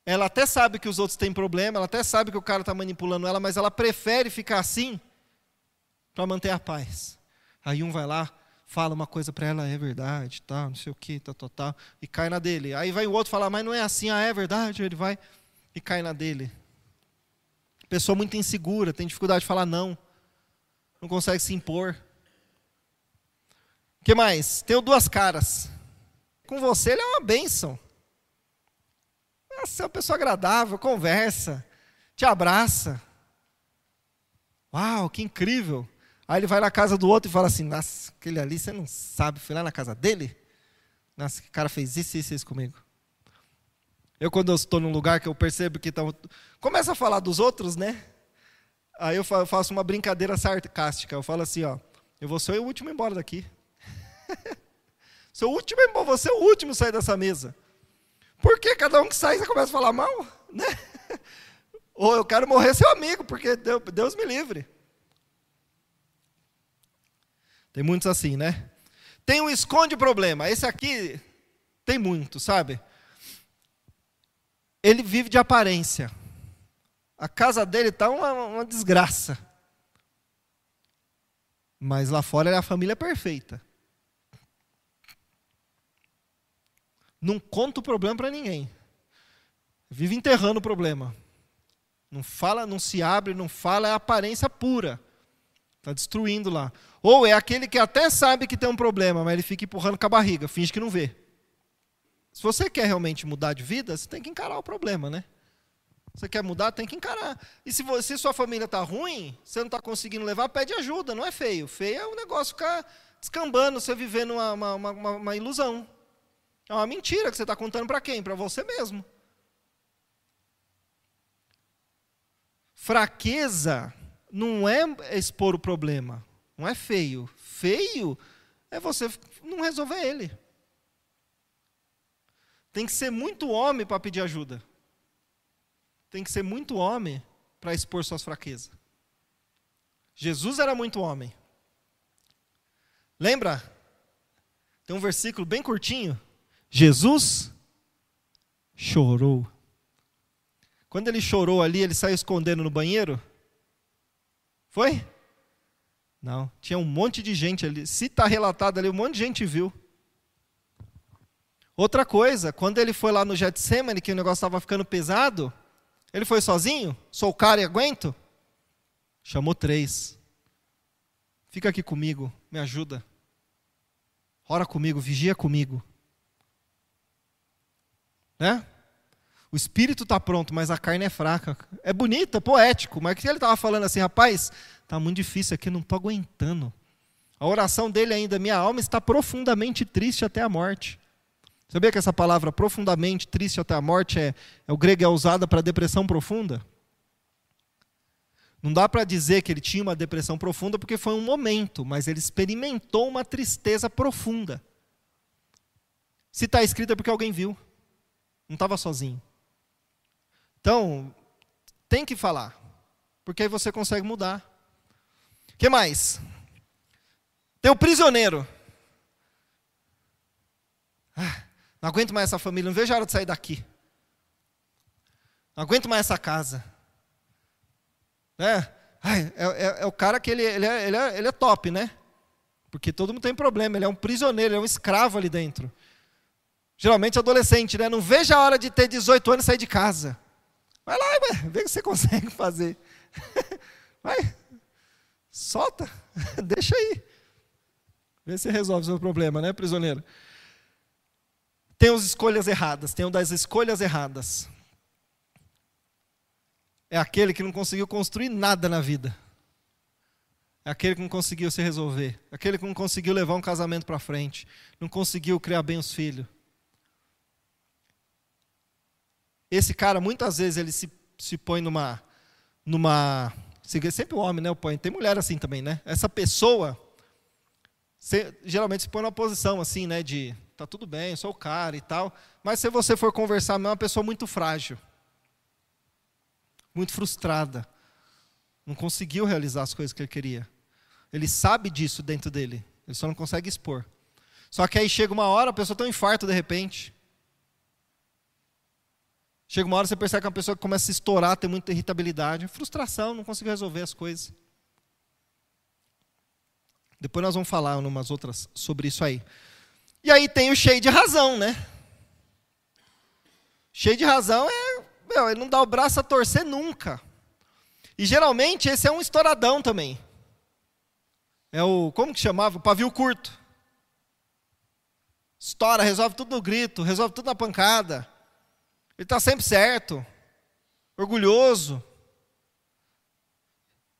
Ela até sabe que os outros têm problema, ela até sabe que o cara está manipulando ela, mas ela prefere ficar assim para manter a paz. Aí um vai lá, fala uma coisa para ela, é verdade, tá, não sei o que, tá, tá, tá, e cai na dele. Aí vai o outro falar, mas não é assim, ah, é verdade, ele vai e cai na dele. Pessoa muito insegura, tem dificuldade de falar não, não consegue se impor que mais? Tenho duas caras. Com você ele é uma bênção. Você é uma pessoa agradável, conversa, te abraça. Uau, que incrível. Aí ele vai na casa do outro e fala assim: Nossa, aquele ali você não sabe, fui lá na casa dele? Nossa, que cara fez isso, isso, isso comigo. Eu, quando eu estou num lugar que eu percebo que estão. Começa a falar dos outros, né? Aí eu faço uma brincadeira sarcástica. Eu falo assim: Ó, eu vou ser o último embora daqui. Seu último irmão, você é o último a sair dessa mesa. Porque cada um que sai, você começa a falar mal, né? Ou eu quero morrer seu amigo, porque Deus me livre. Tem muitos assim, né? Tem um esconde problema. Esse aqui tem muito, sabe? Ele vive de aparência. A casa dele está uma, uma desgraça. Mas lá fora é a família perfeita. Não conta o problema para ninguém. Vive enterrando o problema. Não fala, não se abre, não fala, é aparência pura. Está destruindo lá. Ou é aquele que até sabe que tem um problema, mas ele fica empurrando com a barriga, finge que não vê. Se você quer realmente mudar de vida, você tem que encarar o problema, né? Você quer mudar, tem que encarar. E se, você, se sua família está ruim, você não está conseguindo levar, pede ajuda, não é feio. Feio é um negócio ficar descambando, você vivendo uma, uma, uma, uma ilusão. É uma mentira que você está contando para quem? Para você mesmo. Fraqueza não é expor o problema. Não é feio. Feio é você não resolver ele. Tem que ser muito homem para pedir ajuda. Tem que ser muito homem para expor suas fraquezas. Jesus era muito homem. Lembra? Tem um versículo bem curtinho. Jesus chorou. Quando ele chorou ali, ele saiu escondendo no banheiro? Foi? Não, tinha um monte de gente ali. Se está relatado ali, um monte de gente viu. Outra coisa, quando ele foi lá no Getsemane, que o negócio estava ficando pesado, ele foi sozinho? Sou o cara e aguento? Chamou três. Fica aqui comigo, me ajuda. Ora comigo, vigia comigo. Né? O espírito está pronto, mas a carne é fraca. É bonito, é poético, mas que ele estava falando assim, rapaz, está muito difícil aqui, não estou aguentando. A oração dele ainda, minha alma está profundamente triste até a morte. Sabia que essa palavra profundamente triste até a morte é, é o grego é usada para depressão profunda? Não dá para dizer que ele tinha uma depressão profunda porque foi um momento, mas ele experimentou uma tristeza profunda. Se está escrito é porque alguém viu. Não estava sozinho. Então, tem que falar, porque aí você consegue mudar. O que mais? Tem o prisioneiro. Ah, não aguento mais essa família, não vejo a hora de sair daqui. Não aguento mais essa casa. É, é, é, é o cara que ele, ele, é, ele, é, ele é top, né? Porque todo mundo tem problema, ele é um prisioneiro, ele é um escravo ali dentro. Geralmente adolescente, né? Não vejo a hora de ter 18 anos e sair de casa. Vai lá, vê o que você consegue fazer. Vai, solta, deixa aí. Vê se resolve o seu problema, né, prisioneiro? Tem as escolhas erradas, tem o das escolhas erradas. É aquele que não conseguiu construir nada na vida. É aquele que não conseguiu se resolver. É aquele que não conseguiu levar um casamento para frente. Não conseguiu criar bem os filhos. Esse cara, muitas vezes, ele se, se põe numa. numa sempre o homem, né? O põe. Tem mulher assim também, né? Essa pessoa se, geralmente se põe numa posição assim, né? De tá tudo bem, eu sou o cara e tal. Mas se você for conversar, é uma pessoa muito frágil, muito frustrada, não conseguiu realizar as coisas que ele queria. Ele sabe disso dentro dele, ele só não consegue expor. Só que aí chega uma hora, a pessoa tem um infarto de repente. Chega uma hora você percebe que é uma pessoa que começa a estourar, tem muita irritabilidade, frustração, não conseguiu resolver as coisas. Depois nós vamos falar umas outras sobre isso aí. E aí tem o cheio de razão, né? Cheio de razão é, meu, ele não dá o braço a torcer nunca. E geralmente esse é um estouradão também. É o, como que chamava? O pavio curto. Estoura, resolve tudo no grito, resolve tudo na pancada. Ele está sempre certo, orgulhoso.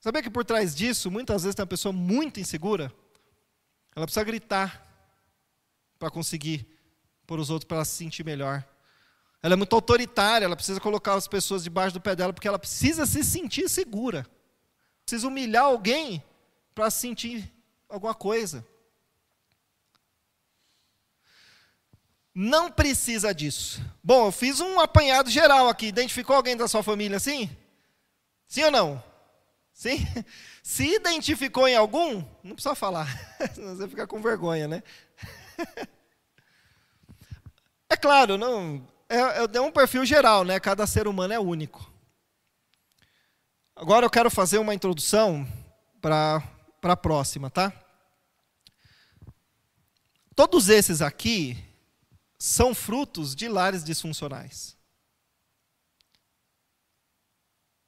Sabia que por trás disso, muitas vezes tem uma pessoa muito insegura? Ela precisa gritar para conseguir por os outros para se sentir melhor. Ela é muito autoritária, ela precisa colocar as pessoas debaixo do pé dela porque ela precisa se sentir segura. Precisa humilhar alguém para sentir alguma coisa. Não precisa disso. Bom, eu fiz um apanhado geral aqui. Identificou alguém da sua família assim? Sim ou não? Sim? Se identificou em algum, não precisa falar. Senão você fica com vergonha, né? É claro, não, é, é um perfil geral, né? Cada ser humano é único. Agora eu quero fazer uma introdução para a próxima, tá? Todos esses aqui são frutos de lares disfuncionais.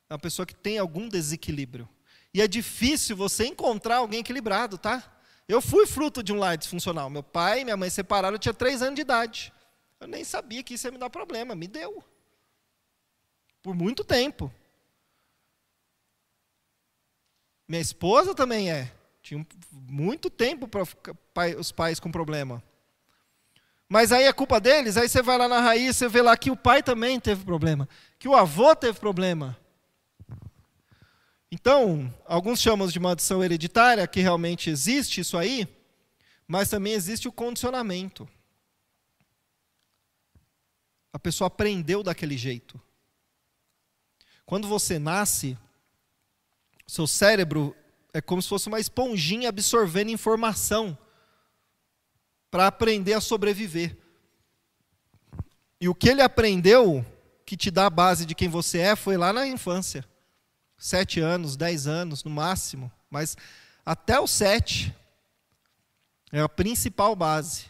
É uma pessoa que tem algum desequilíbrio. E é difícil você encontrar alguém equilibrado, tá? Eu fui fruto de um lar disfuncional. Meu pai e minha mãe separaram, eu tinha três anos de idade. Eu nem sabia que isso ia me dar problema, me deu. Por muito tempo. Minha esposa também é. Tinha muito tempo para os pais com problema. Mas aí é culpa deles, aí você vai lá na raiz, você vê lá que o pai também teve problema, que o avô teve problema. Então, alguns chamam de maldição hereditária, que realmente existe isso aí, mas também existe o condicionamento. A pessoa aprendeu daquele jeito. Quando você nasce, seu cérebro é como se fosse uma esponjinha absorvendo informação para aprender a sobreviver. E o que ele aprendeu, que te dá a base de quem você é, foi lá na infância. Sete anos, dez anos, no máximo. Mas até os sete é a principal base.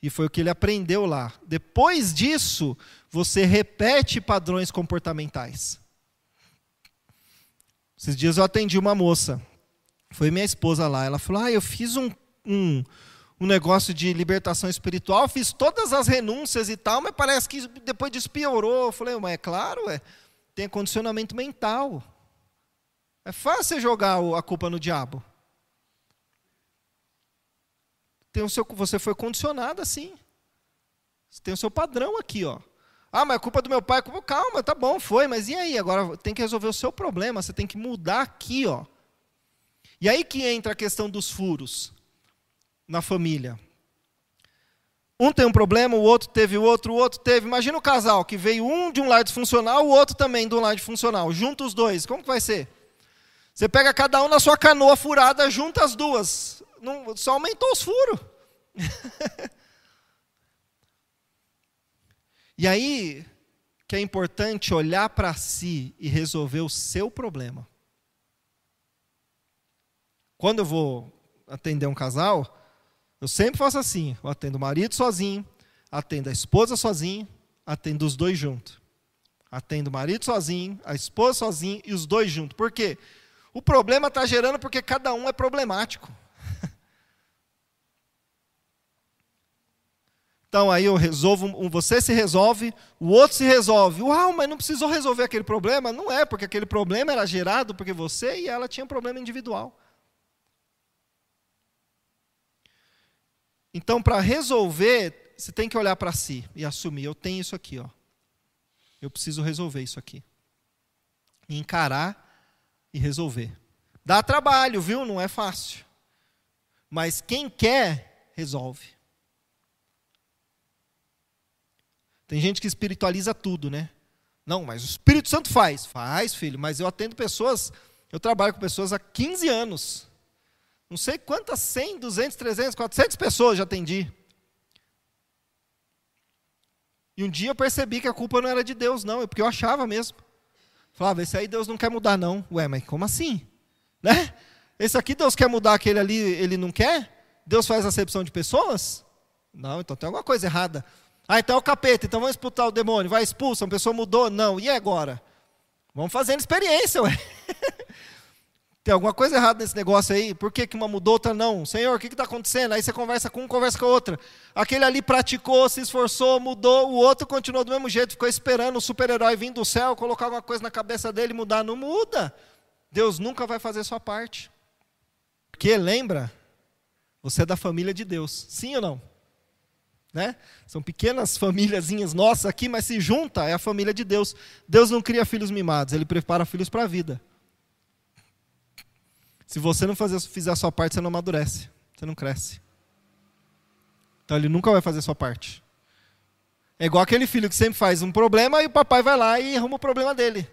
E foi o que ele aprendeu lá. Depois disso, você repete padrões comportamentais. Esses dias eu atendi uma moça. Foi minha esposa lá. Ela falou: Ah, eu fiz um, um, um negócio de libertação espiritual, fiz todas as renúncias e tal, mas parece que depois disso piorou. Eu falei: Mas é claro, é, tem condicionamento mental. É fácil jogar a culpa no diabo. Tem o seu, você foi condicionado assim. Você tem o seu padrão aqui, ó. Ah, mas a culpa do meu pai. Calma, tá bom, foi, mas e aí? Agora tem que resolver o seu problema, você tem que mudar aqui, ó. E aí que entra a questão dos furos na família. Um tem um problema, o outro teve o outro, o outro teve. Imagina o casal que veio um de um lado disfuncional, o outro também de um lado disfuncional. Junta os dois, como que vai ser? Você pega cada um na sua canoa furada, junta as duas. Não, só aumentou os furos. E aí que é importante olhar para si e resolver o seu problema. Quando eu vou atender um casal, eu sempre faço assim: eu atendo o marido sozinho, atendo a esposa sozinho, atendo os dois juntos. Atendo o marido sozinho, a esposa sozinho e os dois juntos. Por quê? O problema está gerando porque cada um é problemático. Então aí eu resolvo, você se resolve, o outro se resolve. Uau, mas não precisou resolver aquele problema? Não é, porque aquele problema era gerado porque você e ela tinham um problema individual. Então, para resolver, você tem que olhar para si e assumir: eu tenho isso aqui, ó. Eu preciso resolver isso aqui. E encarar e resolver. Dá trabalho, viu? Não é fácil. Mas quem quer, resolve. Tem gente que espiritualiza tudo, né? Não, mas o Espírito Santo faz. Faz, filho, mas eu atendo pessoas, eu trabalho com pessoas há 15 anos. Não sei quantas, 100, 200, 300, 400 pessoas já atendi. E um dia eu percebi que a culpa não era de Deus, não, é porque eu achava mesmo. Falava, esse aí Deus não quer mudar, não. Ué, mas como assim? Né? Esse aqui Deus quer mudar, aquele ali ele não quer? Deus faz acepção de pessoas? Não, então tem alguma coisa errada. Ah, então é o capeta, então vamos expulsar o demônio. Vai, expulsa, a pessoa mudou? Não. E agora? Vamos fazendo experiência, ué. Tem alguma coisa errada nesse negócio aí? Por que, que uma mudou, outra não? Senhor, o que está acontecendo? Aí você conversa com um, conversa com a outra. Aquele ali praticou, se esforçou, mudou, o outro continuou do mesmo jeito, ficou esperando o super-herói vir do céu, colocar alguma coisa na cabeça dele mudar. Não muda. Deus nunca vai fazer sua parte. Porque lembra, você é da família de Deus. Sim ou não? Né? São pequenas famíliazinhas nossas aqui, mas se junta, é a família de Deus. Deus não cria filhos mimados, Ele prepara filhos para a vida. Se você não fazer, fizer a sua parte, você não amadurece, você não cresce. Então Ele nunca vai fazer a sua parte. É igual aquele filho que sempre faz um problema e o papai vai lá e arruma o problema dele.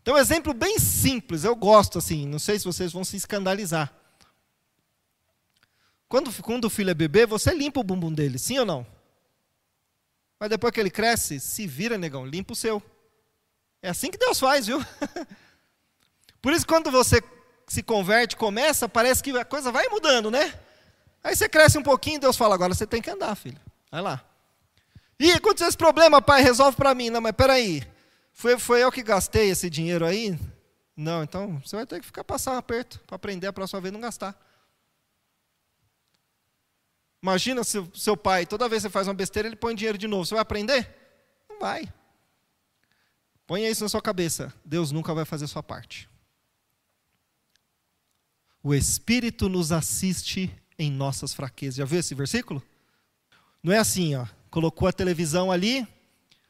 Então, um exemplo bem simples, eu gosto assim, não sei se vocês vão se escandalizar. Quando, quando o filho é bebê, você limpa o bumbum dele, sim ou não? Mas depois que ele cresce, se vira, negão, limpa o seu. É assim que Deus faz, viu? Por isso, quando você se converte, começa, parece que a coisa vai mudando, né? Aí você cresce um pouquinho, Deus fala, agora você tem que andar, filho. Vai lá. E aconteceu esse problema, pai, resolve para mim. Não, mas peraí, foi, foi eu que gastei esse dinheiro aí? Não, então você vai ter que ficar passar aperto para aprender a próxima vez não gastar. Imagina se seu pai, toda vez que você faz uma besteira, ele põe dinheiro de novo. Você vai aprender? Não vai. Ponha isso na sua cabeça. Deus nunca vai fazer a sua parte. O Espírito nos assiste em nossas fraquezas. Já viu esse versículo? Não é assim, ó. Colocou a televisão ali,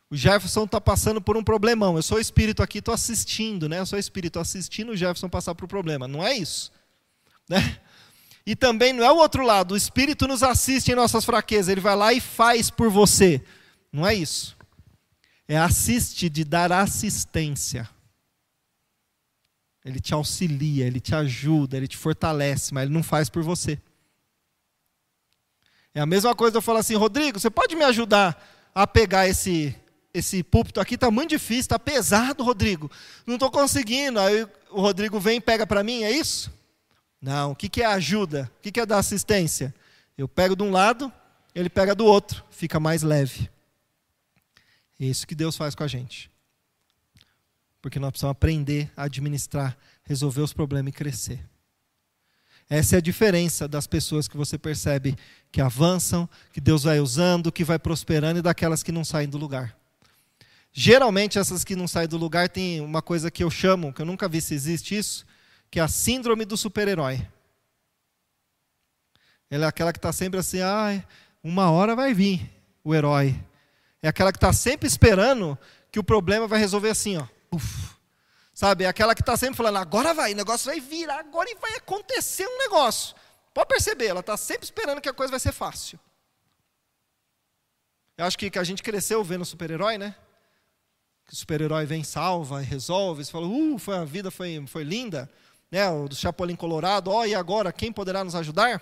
o Jefferson está passando por um problemão. Eu sou espírito aqui, estou assistindo, né? Eu sou espírito assistindo o Jefferson passar por um problema. Não é isso. Né? E também não é o outro lado, o Espírito nos assiste em nossas fraquezas, ele vai lá e faz por você. Não é isso. É assiste de dar assistência. Ele te auxilia, ele te ajuda, ele te fortalece, mas ele não faz por você. É a mesma coisa eu falar assim, Rodrigo, você pode me ajudar a pegar esse esse púlpito aqui está muito difícil, está pesado, Rodrigo. Não estou conseguindo. Aí o Rodrigo vem e pega para mim, é isso? Não. O que, que é ajuda? O que, que é dar assistência? Eu pego de um lado, ele pega do outro, fica mais leve. É isso que Deus faz com a gente. Porque nós precisamos aprender a administrar, resolver os problemas e crescer. Essa é a diferença das pessoas que você percebe que avançam, que Deus vai usando, que vai prosperando e daquelas que não saem do lugar. Geralmente, essas que não saem do lugar tem uma coisa que eu chamo, que eu nunca vi se existe isso, que é a síndrome do super-herói. Ela é aquela que está sempre assim, ah, uma hora vai vir o herói. É aquela que está sempre esperando que o problema vai resolver assim, ó. Uf. Sabe? É aquela que está sempre falando, agora vai, o negócio vai virar, agora vai acontecer um negócio. Pode perceber, ela está sempre esperando que a coisa vai ser fácil. Eu acho que, que a gente cresceu vendo super-herói, né? que o super-herói vem, salva resolve, você fala, uh, foi, a vida foi, foi linda, né? o do Chapolin Colorado, ó, oh, e agora, quem poderá nos ajudar?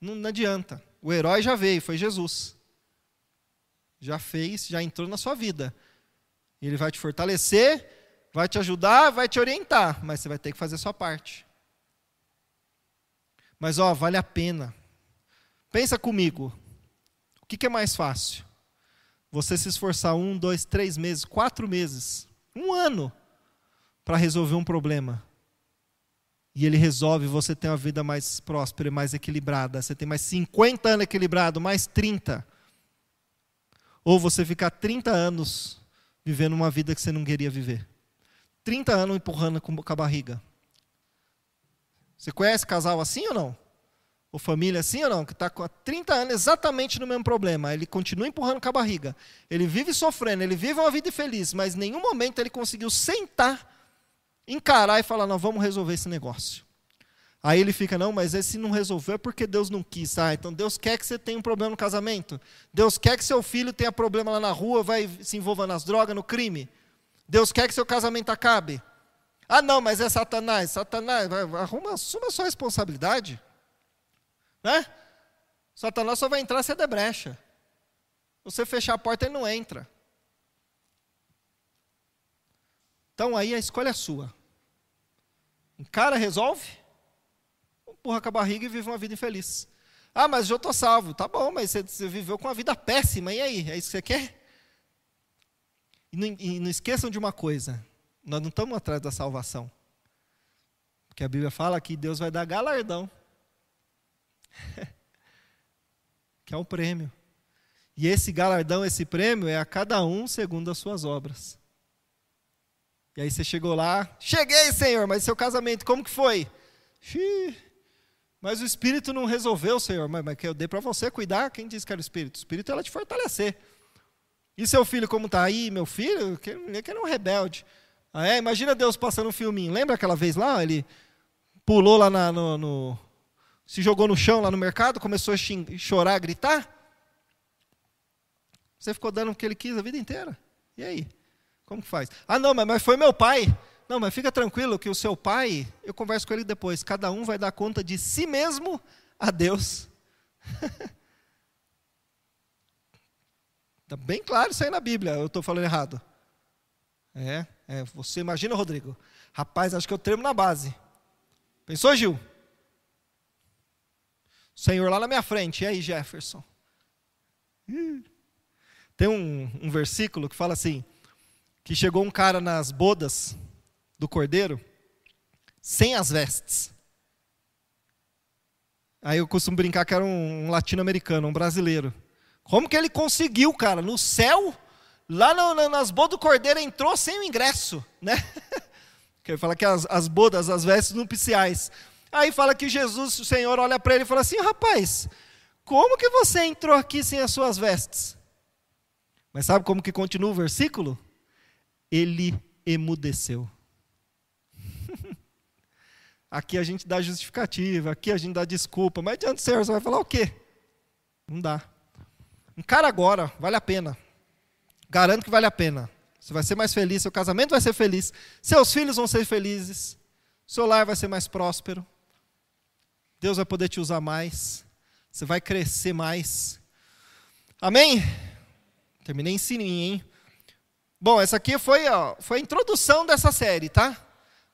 Não, não adianta, o herói já veio, foi Jesus, já fez, já entrou na sua vida, ele vai te fortalecer, vai te ajudar, vai te orientar, mas você vai ter que fazer a sua parte. Mas ó, vale a pena. Pensa comigo. O que, que é mais fácil? você se esforçar um, dois, três meses, quatro meses, um ano, para resolver um problema. E ele resolve, você tem uma vida mais próspera, mais equilibrada. Você tem mais 50 anos equilibrado, mais 30. Ou você ficar 30 anos vivendo uma vida que você não queria viver. 30 anos empurrando com a barriga. Você conhece casal assim ou não? ou família assim ou não, que está há 30 anos exatamente no mesmo problema, ele continua empurrando com a barriga, ele vive sofrendo, ele vive uma vida infeliz, mas em nenhum momento ele conseguiu sentar, encarar e falar: não, vamos resolver esse negócio. Aí ele fica, não, mas esse não resolveu é porque Deus não quis. Ah, então Deus quer que você tenha um problema no casamento. Deus quer que seu filho tenha problema lá na rua, vai se envolva nas drogas, no crime. Deus quer que seu casamento acabe. Ah, não, mas é Satanás. Satanás, arruma, assuma a sua responsabilidade. Né? Satanás só vai entrar se é de brecha. Você fechar a porta, ele não entra. Então aí a escolha é sua. Encara, resolve, empurra com a barriga e vive uma vida infeliz. Ah, mas eu estou salvo. Tá bom, mas você, viveu com uma vida péssima, e aí? É isso que você quer? E não, e não esqueçam de uma coisa: nós não estamos atrás da salvação. Porque a Bíblia fala que Deus vai dar galardão que é um prêmio. E esse galardão, esse prêmio, é a cada um segundo as suas obras. E aí você chegou lá, cheguei, Senhor, mas seu casamento, como que foi? Xiii, mas o Espírito não resolveu, Senhor. Mas, mas que eu dei para você cuidar, quem disse que era o Espírito? O Espírito ela te fortalecer. E seu filho como está aí, meu filho, que, que era um rebelde. Ah, é? Imagina Deus passando um filminho. Lembra aquela vez lá? Ele pulou lá na, no, no, se jogou no chão lá no mercado, começou a chorar, gritar. Você ficou dando o que ele quis a vida inteira. E aí? Como que faz? Ah, não, mas foi meu pai. Não, mas fica tranquilo que o seu pai, eu converso com ele depois. Cada um vai dar conta de si mesmo a Deus. Está bem claro isso aí na Bíblia, eu estou falando errado. É, é, você imagina, Rodrigo. Rapaz, acho que eu tremo na base. Pensou, Gil? Senhor lá na minha frente. E aí, Jefferson? Tem um, um versículo que fala assim: que chegou um cara nas bodas do cordeiro sem as vestes. Aí eu costumo brincar que era um, latino-americano, um brasileiro. Como que ele conseguiu, cara? No céu, lá no, nas bodas do cordeiro, entrou sem o ingresso, né? que ele fala que as, as bodas, as vestes nupciais. Aí fala que Jesus, o Senhor, olha para ele e fala assim: rapaz, como que você entrou aqui sem as suas vestes? Mas sabe como que continua o versículo? Ele emudeceu. Aqui a gente dá justificativa, aqui a gente dá desculpa, mas diante do Senhor você vai falar o quê? Não dá. Encara agora, vale a pena. Garanto que vale a pena. Você vai ser mais feliz, seu casamento vai ser feliz, seus filhos vão ser felizes, seu lar vai ser mais próspero. Deus vai poder te usar mais, você vai crescer mais. Amém? Terminei em sininho, hein? Bom, essa aqui foi, ó, foi a introdução dessa série, tá?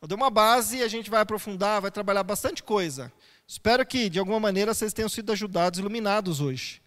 Eu dei uma base e a gente vai aprofundar, vai trabalhar bastante coisa. Espero que, de alguma maneira, vocês tenham sido ajudados, iluminados hoje.